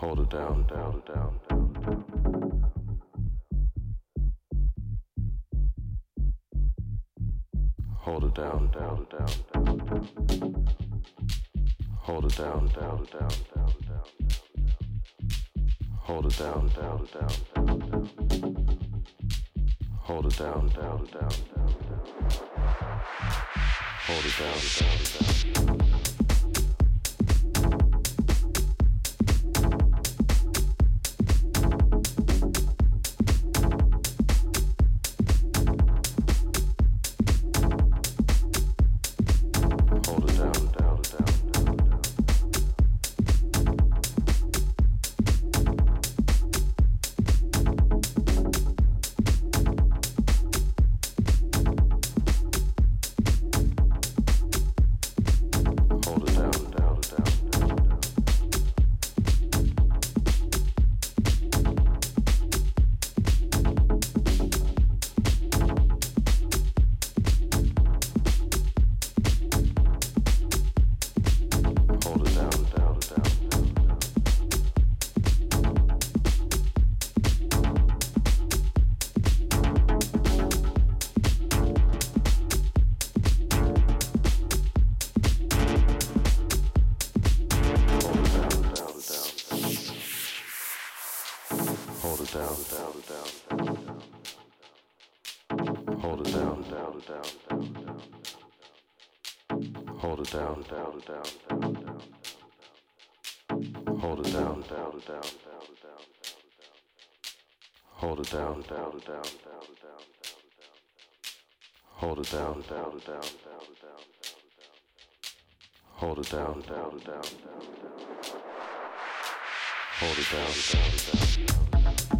Hold it down, down, down, down, down. Hold it down, down, down, down, down. Hold it down, down, down, down, down. Hold it down, down, down, down, down. Hold it down, down, down, down, down. Hold it down, down, down. down, hold it down, hold it down, hold it down, hold it down, hold it down, hold it down.